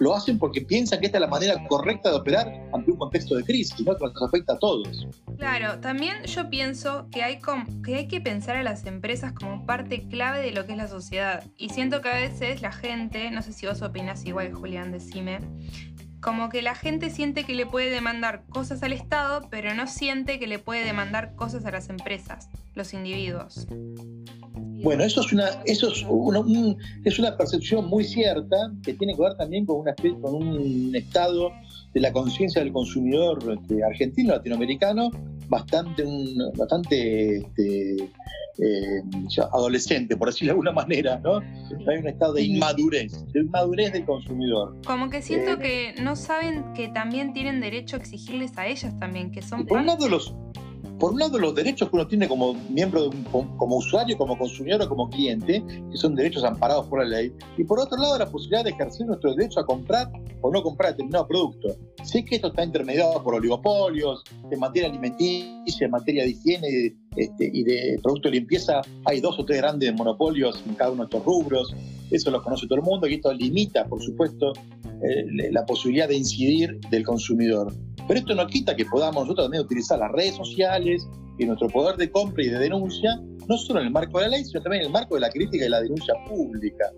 lo hacen porque piensan que esta es la manera correcta de operar ante un contexto de crisis, ¿no? que nos afecta a todos. Claro, también yo pienso que hay, que hay que pensar a las empresas como parte clave de lo que es la sociedad. Y siento que a veces la gente, no sé si vos opinás igual, Julián, decime, como que la gente siente que le puede demandar cosas al Estado, pero no siente que le puede demandar cosas a las empresas, los individuos. Bueno, eso es una, eso es una, es una percepción muy cierta que tiene que ver también con, una, con un estado de la conciencia del consumidor este, argentino, latinoamericano, bastante, un, bastante este, eh, adolescente, por decirlo de alguna manera, ¿no? Hay un estado de inmadurez, de inmadurez del consumidor. Como que siento eh, que no saben que también tienen derecho a exigirles a ellas también, que son... Por un lado los por un lado los derechos que uno tiene como miembro, de como usuario, como consumidor o como cliente, que son derechos amparados por la ley, y por otro lado la posibilidad de ejercer nuestro derecho a comprar o no comprar determinado producto. Sé que esto está intermediado por oligopolios, en materia alimenticia, en materia de higiene este, y de producto de limpieza, hay dos o tres grandes monopolios en cada uno de estos rubros, eso lo conoce todo el mundo y esto limita, por supuesto, eh, la posibilidad de incidir del consumidor. Pero esto no quita que podamos nosotros también utilizar las redes sociales y nuestro poder de compra y de denuncia, no solo en el marco de la ley, sino también en el marco de la crítica y la denuncia pública.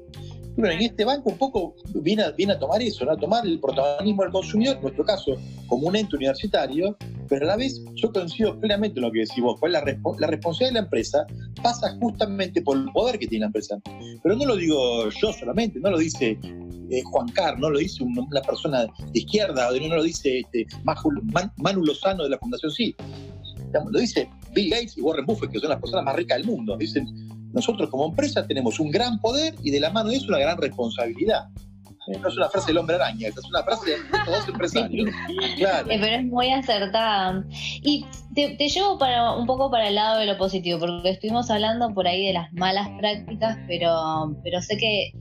Bueno, en este banco un poco viene a, viene a tomar eso, a tomar el protagonismo del consumidor, en nuestro caso como un ente universitario, pero a la vez yo coincido plenamente en lo que decís vos, pues la, la responsabilidad de la empresa pasa justamente por el poder que tiene la empresa. Pero no lo digo yo solamente, no lo dice eh, Juan Carlos, no lo dice una persona de izquierda, no lo dice este, Manu Lozano de la Fundación Sí. Lo dice Bill Gates y Warren Buffett, que son las personas más ricas del mundo. Dicen, nosotros como empresa tenemos un gran poder y de la mano de eso una gran responsabilidad. No es una frase del hombre araña, es una frase de todos empresarios. Claro. Eh, pero es muy acertada. Y te, llevo para un poco para el lado de lo positivo, porque estuvimos hablando por ahí de las malas prácticas, pero, pero sé que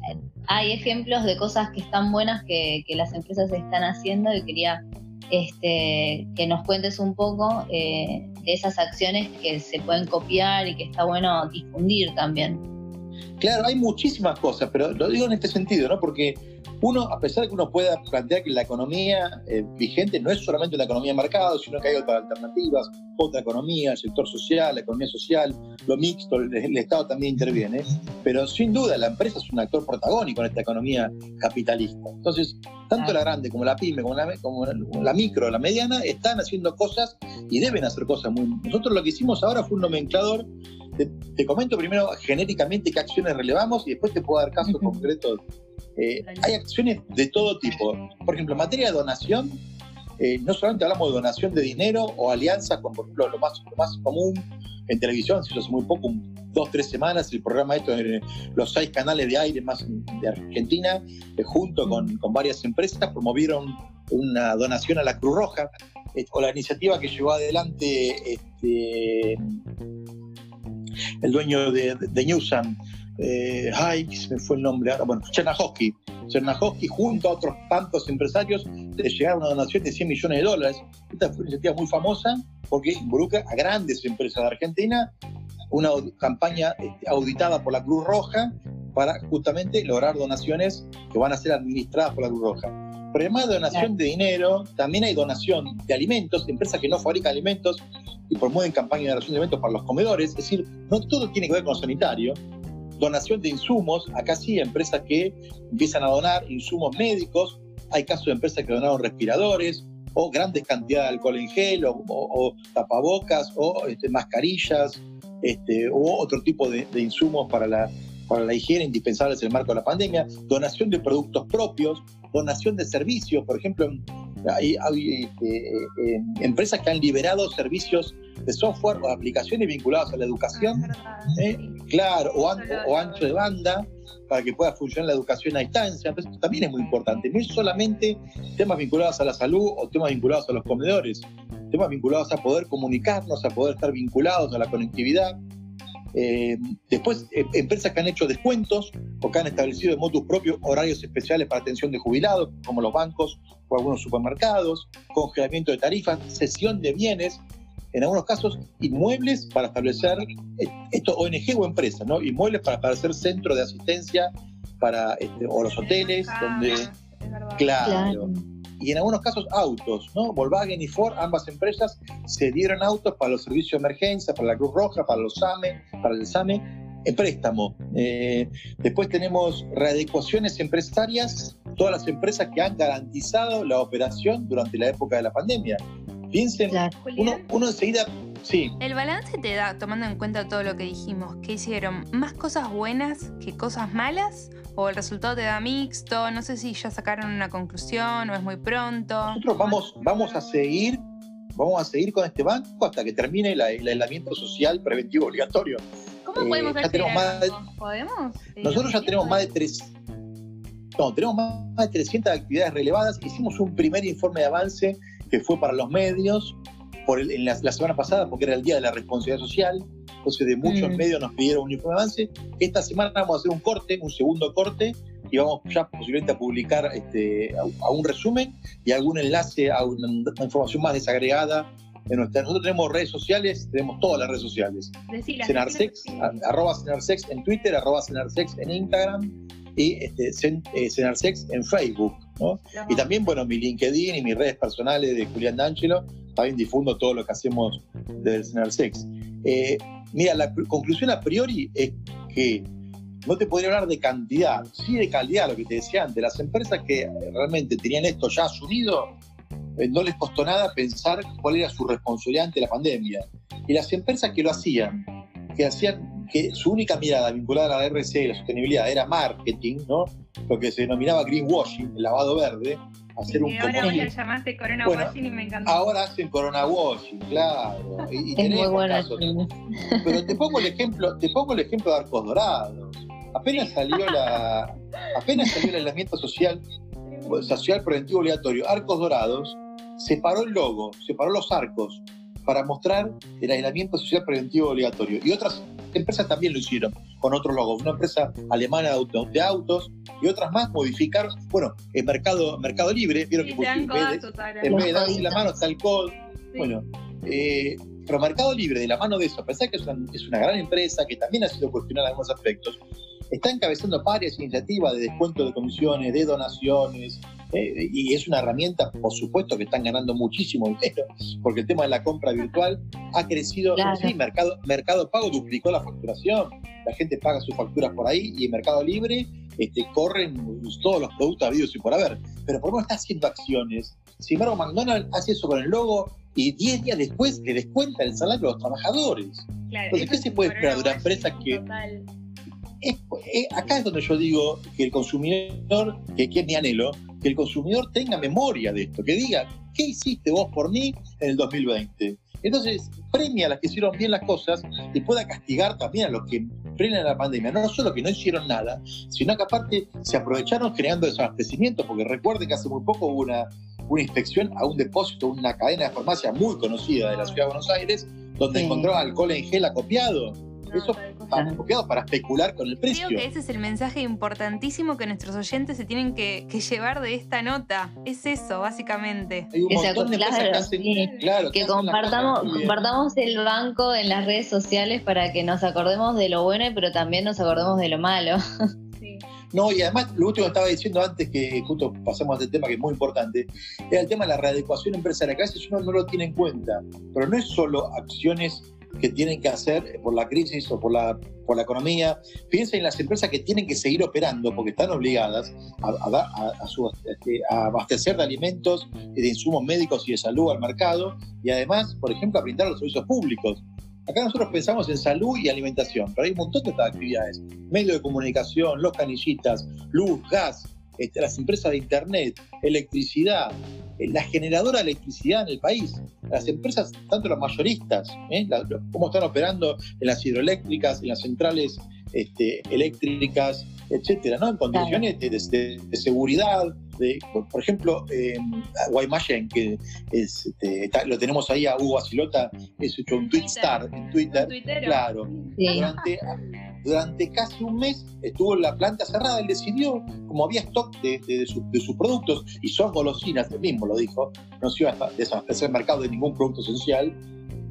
hay ejemplos de cosas que están buenas que, las empresas están haciendo y quería este, que nos cuentes un poco eh, esas acciones que se pueden copiar y que está bueno difundir también. Claro, hay muchísimas cosas, pero lo digo en este sentido, ¿no? Porque uno, a pesar de que uno pueda plantear que la economía eh, vigente no es solamente una economía marcada, sino que hay otras alternativas, otra economía, el sector social, la economía social, lo mixto, el, Estado también interviene, pero sin duda la empresa es un actor protagónico en esta economía capitalista. Entonces, tanto la grande como la pyme, como la, como la micro, la mediana, están haciendo cosas y deben hacer cosas muy... Nosotros lo que hicimos ahora fue un nomenclador te, comento primero genéricamente qué acciones relevamos y después te puedo dar casos concretos. Eh, hay acciones de todo tipo. Por ejemplo, en materia de donación, eh, no solamente hablamos de donación de dinero o alianzas con, por ejemplo, lo más, más común en televisión, si hace muy poco, dos, tres semanas, el programa esto en los seis canales de aire más de Argentina, eh, junto con, con, varias empresas, promovieron una donación a la Cruz Roja, o la iniciativa que llevó adelante este, el dueño de, de, de eh, ay, me fue el nombre ahora, bueno, Chernahovsky. Chernahovsky junto a otros tantos empresarios le llegaron a una donación de 100 millones de dólares. Esta fue una iniciativa muy famosa porque involucra a grandes empresas de Argentina, una campaña este, auditada por la Cruz Roja para justamente lograr donaciones que van a ser administradas por la Cruz Roja. Pero de donación de dinero, también hay donación de alimentos, empresas que no fabrican alimentos y promueven campañas de donación de alimentos para los comedores. Es decir, no todo tiene que ver con lo sanitario, donación de insumos, acá sí, empresas que empiezan a donar insumos médicos, hay casos de empresas que donaron respiradores o grandes cantidades de alcohol en gel o, tapabocas o este, mascarillas este, o otro tipo de, insumos para la, para la higiene indispensables en el marco de la pandemia, donación de productos propios, donación de servicios, por ejemplo, hay, este, eh, empresas que han liberado servicios de software o aplicaciones vinculadas a la educación, ¿eh? claro, o, o, ancho de banda, para que pueda funcionar la educación a distancia. Entonces, esto también es muy importante. No es solamente temas vinculados a la salud o temas vinculados a los comedores, temas vinculados a poder comunicarnos, a poder estar vinculados a la conectividad. Eh, después, eh, empresas que han hecho descuentos o que han establecido de motus propio horarios especiales para atención de jubilados, como los bancos o algunos supermercados, congelamiento de tarifas, cesión de bienes, en algunos casos inmuebles para establecer, eh, esto ONG o empresa, ¿no? Inmuebles para, para hacer centro de asistencia para, este, o los hoteles, donde... Claro. Y en algunos casos autos, ¿no? Volkswagen y Ford, ambas empresas, se dieron autos para los servicios de emergencia, para la Cruz Roja, para los SAME, para el SAME, en préstamo. Eh, después tenemos readecuaciones empresarias, todas las empresas que han garantizado la operación durante la época de la pandemia. Piensen, uno, uno enseguida Sí. El balance te da, tomando en cuenta todo lo que dijimos, que hicieron más cosas buenas que cosas malas, o el resultado te da mixto, no sé si ya sacaron una conclusión o es muy pronto. Nosotros vamos, vamos a seguir, vamos a seguir con este banco hasta que termine el, aislamiento social preventivo obligatorio. ¿Cómo podemos eh, ¿Podemos? Nosotros ya tenemos más de tres. No, tenemos más de 300 actividades relevadas. Hicimos un primer informe de avance que fue para los medios por en la, semana pasada, porque era el Día de la Responsabilidad Social. Entonces, de muchos mm. medios nos pidieron un informe de avance. Esta semana vamos a hacer un corte, un segundo corte, y vamos ya posiblemente a publicar este, a, un resumen y algún enlace a una, información más desagregada. En nuestra, nosotros tenemos redes sociales, tenemos todas las redes sociales. Senarsex, arroba Senarsex en Twitter, arroba Senarsex en Instagram y este, eh, Senarsex en Facebook. Y también, bueno, mi LinkedIn y mis redes personales de Julián D'Angelo, también difundo todo lo que hacemos del Senarsex. Eh, mira, la conclusión a priori es que no te podría hablar de cantidad, sí de calidad, lo que te decía antes. Las empresas que realmente tenían esto ya asumido, eh, no les costó nada pensar cuál era su responsabilidad ante la pandemia. Y las empresas que lo hacían, que hacían que su única mirada vinculada a la RC y la sostenibilidad era marketing, ¿no? Lo que se denominaba greenwashing, el lavado verde, hacer un ahora vos llamaste corona washing y me encantó. Ahora hacen corona washing, claro. Y, es muy Pero te pongo el ejemplo, te pongo el ejemplo de Arcos Dorados. Apenas salió la, apenas salió el aislamiento social, social preventivo obligatorio, Arcos Dorados, separó el logo, separó los arcos para mostrar el aislamiento social preventivo obligatorio. Y otras empresas también lo hicieron con otros logos. Una empresa alemana de, autos y otras más modificaron. Bueno, el mercado, mercado Libre, vieron que en vez, de, darse la mano está el code. Bueno, eh, pero Mercado Libre, de la mano de eso, a pesar que es una, es una gran empresa que también ha sido cuestionada en algunos aspectos, está encabezando varias iniciativas de descuento de comisiones, de donaciones, eh, y es una herramienta, por supuesto, que están ganando muchísimo dinero, porque el tema de la compra virtual ha crecido. Sí, Mercado, Mercado Pago duplicó la facturación, la gente paga sus facturas por ahí y en Mercado Libre este, corren todos los productos habidos y por haber. Pero por qué está haciendo acciones. Sin embargo, McDonald's hace eso con el logo y 10 días después le descuenta el salario a los trabajadores. Entonces, ¿qué se puede esperar de una empresa que acá es donde yo digo que el consumidor, que, es mi anhelo, que el consumidor tenga memoria de esto, que diga, ¿qué hiciste vos por mí en el 2020? Entonces, premia a las que hicieron bien las cosas y pueda castigar también a los que frenan la pandemia. No solo que no hicieron nada, sino que aparte se aprovecharon creando desabastecimiento, porque recuerden que hace muy poco hubo una, una inspección a un depósito, una cadena de farmacia muy conocida de la ciudad de Buenos Aires, donde encontró alcohol en gel acopiado eso para especular con el precio. Creo que ese es el mensaje importantísimo que nuestros oyentes se tienen que, llevar de esta nota. Es eso, básicamente. que que, compartamos, compartamos el banco en las redes sociales para que nos acordemos de lo bueno, pero también nos acordemos de lo malo. *laughs* No, y además lo último que estaba diciendo antes, que justo pasamos a este tema que es muy importante, era el tema de la readecuación empresarial. Que a veces uno no lo tiene en cuenta, pero no es solo acciones que tienen que hacer por la crisis o por la, por la economía. Piensen en las empresas que tienen que seguir operando porque están obligadas a, este, a, abastecer de alimentos y de insumos médicos y de salud al mercado y además, por ejemplo, a brindar los servicios públicos. Acá nosotros pensamos en salud y alimentación, pero hay un montón de estas actividades. Medios de comunicación, los canillitas, luz, gas, este, las empresas de internet, electricidad, eh, la generadora de electricidad en el país, las empresas, tanto las mayoristas, ¿eh? cómo están operando en las hidroeléctricas, en las centrales este, eléctricas, etcétera, ¿no? En condiciones de, seguridad. De, por ejemplo, eh, Guaymallén, que es, este, lo tenemos ahí a Hugo Asilota, es hecho un tweet star en Twitter. Claro. Durante, *laughs* durante, casi un mes estuvo la planta cerrada. Él decidió, como había stock de, de, sus productos, y son golosinas, él mismo lo dijo, no se iba a desabastecer el mercado de ningún producto esencial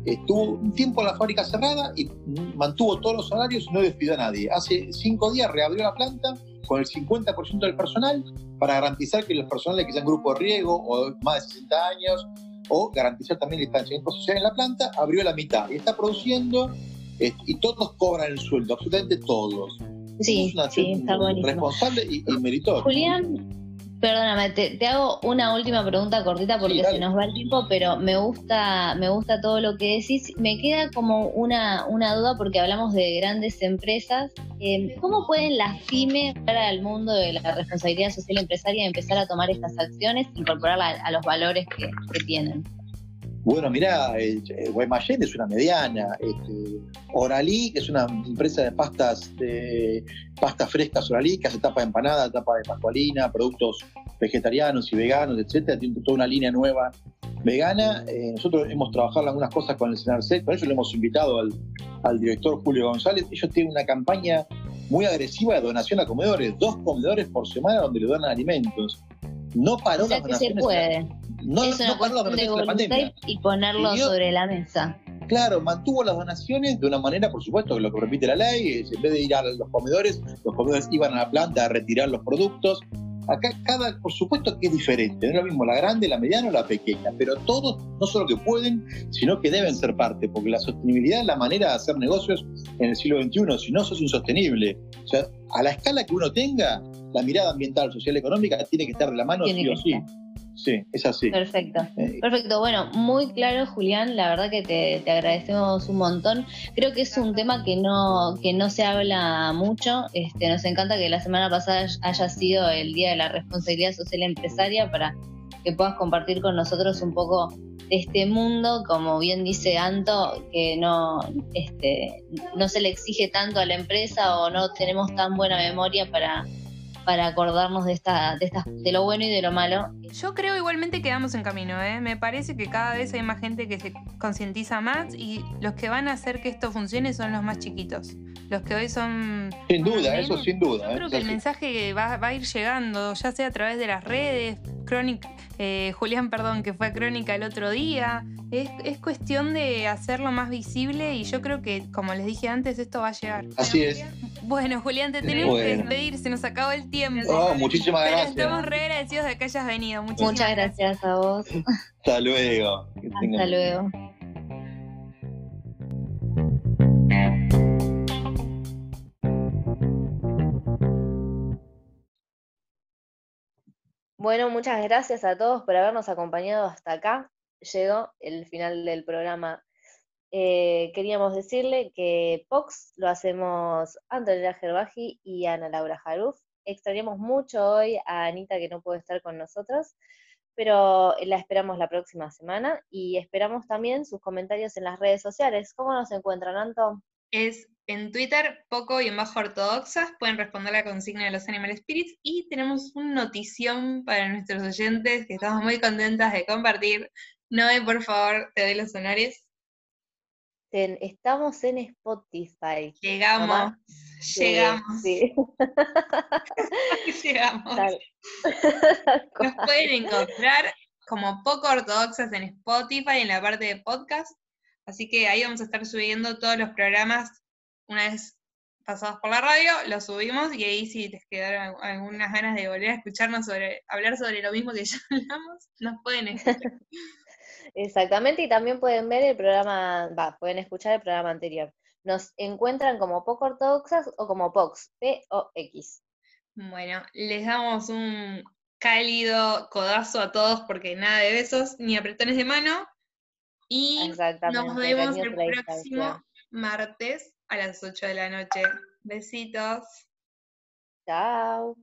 Estuvo un tiempo la fábrica cerrada y mantuvo todos los salarios y no despidió a nadie. Hace cinco días reabrió la planta con el 50% del personal para garantizar que los personales que sean grupo de riesgo o más de 60 años o garantizar también el distanciamiento social en la planta, abrió la mitad y está produciendo y todos cobran el sueldo, absolutamente todos. Sí, sí, está Responsable y, y meritorio. Julián, Perdóname, te, hago una última pregunta cortita porque se nos va el tiempo, pero me gusta, me gusta todo lo que decís. Me queda como una, una duda porque hablamos de grandes empresas. Eh, ¿Cómo pueden las pymes para al mundo de la responsabilidad social empresaria empezar a tomar estas acciones, incorporarlas a, los valores que, tienen? Bueno, mirá, eh, Guaymallén es una mediana, este, Oralí, que es una empresa de pastas de pastas frescas Oralí, que hace tapa de empanada, tapa de pascualina, productos vegetarianos y veganos, etcétera, tiene toda una línea nueva vegana. Eh, nosotros hemos trabajado algunas cosas con el CENARCET, por eso le hemos invitado al, director Julio González. Ellos tienen una campaña muy agresiva de donación a comedores, dos comedores por semana donde le donan alimentos. No paró o sea que se puede. No, es una paró de la pandemia. Y ponerlo sobre la mesa. Claro, mantuvo las donaciones de una manera, por supuesto, que lo que repite la ley, es, en vez de ir a los comedores, los comedores iban a la planta a retirar los productos. Acá cada, por supuesto que es diferente, no es lo mismo la grande, la mediana o la pequeña, pero todos no solo que pueden, sino que deben ser parte, porque la sostenibilidad es la manera de hacer negocios en el siglo XXI, si no, sos insostenible. O sea, a la escala que uno tenga, la mirada ambiental, social, económica tiene que estar de la mano sí o sí. Sí, es así. Perfecto. Eh, Perfecto. Bueno, muy claro, Julián. La verdad que te, agradecemos un montón. Creo que es un tema que no, que no se habla mucho. Este, nos encanta que la semana pasada haya sido el Día de la Responsabilidad Social Empresaria para que puedas compartir con nosotros un poco de este mundo, como bien dice Anto, que no, este, no se le exige tanto a la empresa o no tenemos tan buena memoria para para acordarnos de, esta, de, esta, de lo bueno y de lo malo. Yo creo igualmente que vamos en camino, ¿eh? me parece que cada vez hay más gente que se concientiza más y los que van a hacer que esto funcione son los más chiquitos. Los que hoy son... Sin duda, eso sin duda. Yo ¿eh? creo que el mensaje va, va, a ir llegando, ya sea a través de las redes, Crónica, eh, Julián, perdón, que fue a Crónica el otro día. Es, es, cuestión de hacerlo más visible y yo creo que, como les dije antes, esto va a llegar. Así es. Bueno, Julián, te tenemos que despedir, se nos acabó el tiempo. Oh, muchísimas gracias. Estamos re agradecidos de que hayas venido. Muchas gracias a vos. Hasta luego. Hasta luego. Bueno, muchas gracias a todos por habernos acompañado hasta acá. Llegó el final del programa. Eh, queríamos decirle que POX lo hacemos Antonella Gerbaji y Ana Laura Jaruf. Extrañamos mucho hoy a Anita que no puede estar con nosotros, pero la esperamos la próxima semana y esperamos también sus comentarios en las redes sociales. ¿Cómo nos encuentran, Anto? Es en Twitter, poco y en bajo ortodoxas, pueden responder la consigna de los Animal Spirits y tenemos una notición para nuestros oyentes que estamos muy contentas de compartir. Noé, por favor, te doy los honores. estamos en Spotify. Llegamos, llegamos. *laughs* llegamos. *laughs* Nos pueden encontrar como poco ortodoxas en Spotify en la parte de podcast. Así que ahí vamos a estar subiendo todos los programas una vez pasados por la radio, lo subimos y ahí si les quedaron algunas ganas de volver a escucharnos sobre, hablar sobre lo mismo que *laughs* ya hablamos, nos pueden escuchar. *laughs* Exactamente, y también pueden ver el programa, va, pueden escuchar el programa anterior. Nos encuentran como poco ortodoxas o como POX, P-O-X. Bueno, les damos un cálido codazo a todos porque nada de besos ni apretones de mano. Y nos vemos el próximo martes a las 8 de la noche. Besitos. Chao.